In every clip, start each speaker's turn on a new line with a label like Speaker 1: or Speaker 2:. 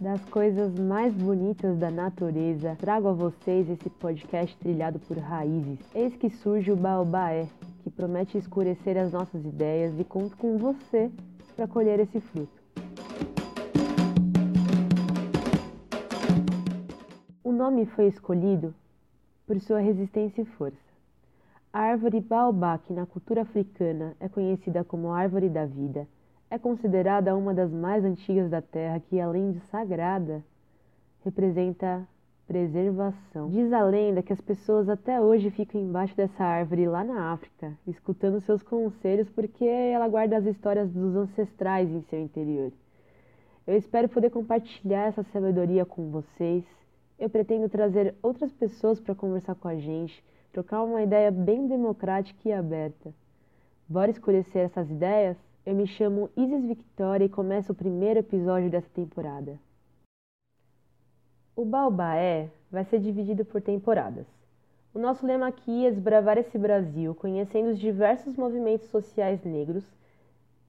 Speaker 1: Das coisas mais bonitas da natureza, trago a vocês esse podcast trilhado por raízes. Eis que surge o Baobaé, que promete escurecer as nossas ideias e conto com você para colher esse fruto. O nome foi escolhido por sua resistência e força. A árvore baobá, que na cultura africana é conhecida como árvore da vida, é considerada uma das mais antigas da Terra, que além de sagrada, representa preservação. Diz a lenda que as pessoas até hoje ficam embaixo dessa árvore lá na África, escutando seus conselhos porque ela guarda as histórias dos ancestrais em seu interior. Eu espero poder compartilhar essa sabedoria com vocês. Eu pretendo trazer outras pessoas para conversar com a gente, trocar uma ideia bem democrática e aberta. Bora escurecer essas ideias? Eu me chamo Isis Victoria e começo o primeiro episódio dessa temporada. O Baobaé vai ser dividido por temporadas. O nosso lema aqui é desbravar esse Brasil, conhecendo os diversos movimentos sociais negros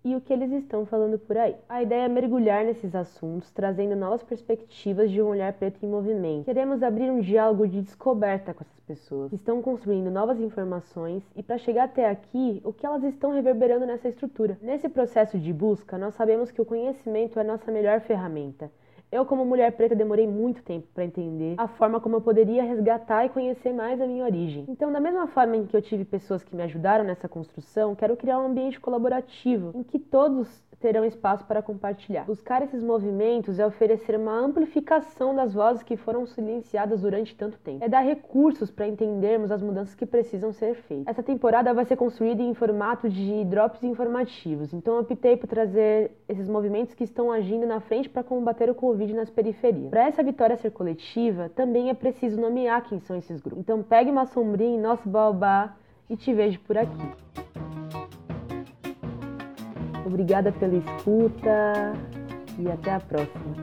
Speaker 1: e o que eles estão falando por aí. A ideia é mergulhar nesses assuntos, trazendo novas perspectivas de um olhar preto em movimento. Queremos abrir um diálogo de descoberta com essas pessoas, que estão construindo novas informações e para chegar até aqui, o que elas estão reverberando nessa estrutura. Nesse processo de busca, nós sabemos que o conhecimento é a nossa melhor ferramenta eu, como mulher preta, demorei muito tempo para entender a forma como eu poderia resgatar e conhecer mais a minha origem. Então, da mesma forma em que eu tive pessoas que me ajudaram nessa construção, quero criar um ambiente colaborativo em que todos terão espaço para compartilhar. Buscar esses movimentos é oferecer uma amplificação das vozes que foram silenciadas durante tanto tempo. É dar recursos para entendermos as mudanças que precisam ser feitas. Essa temporada vai ser construída em formato de drops informativos, então optei por trazer esses movimentos que estão agindo na frente para combater o Covid nas periferias. Para essa vitória ser coletiva, também é preciso nomear quem são esses grupos. Então pegue uma sombrinha em nosso baobá e te vejo por aqui. Obrigada pela escuta e até a próxima.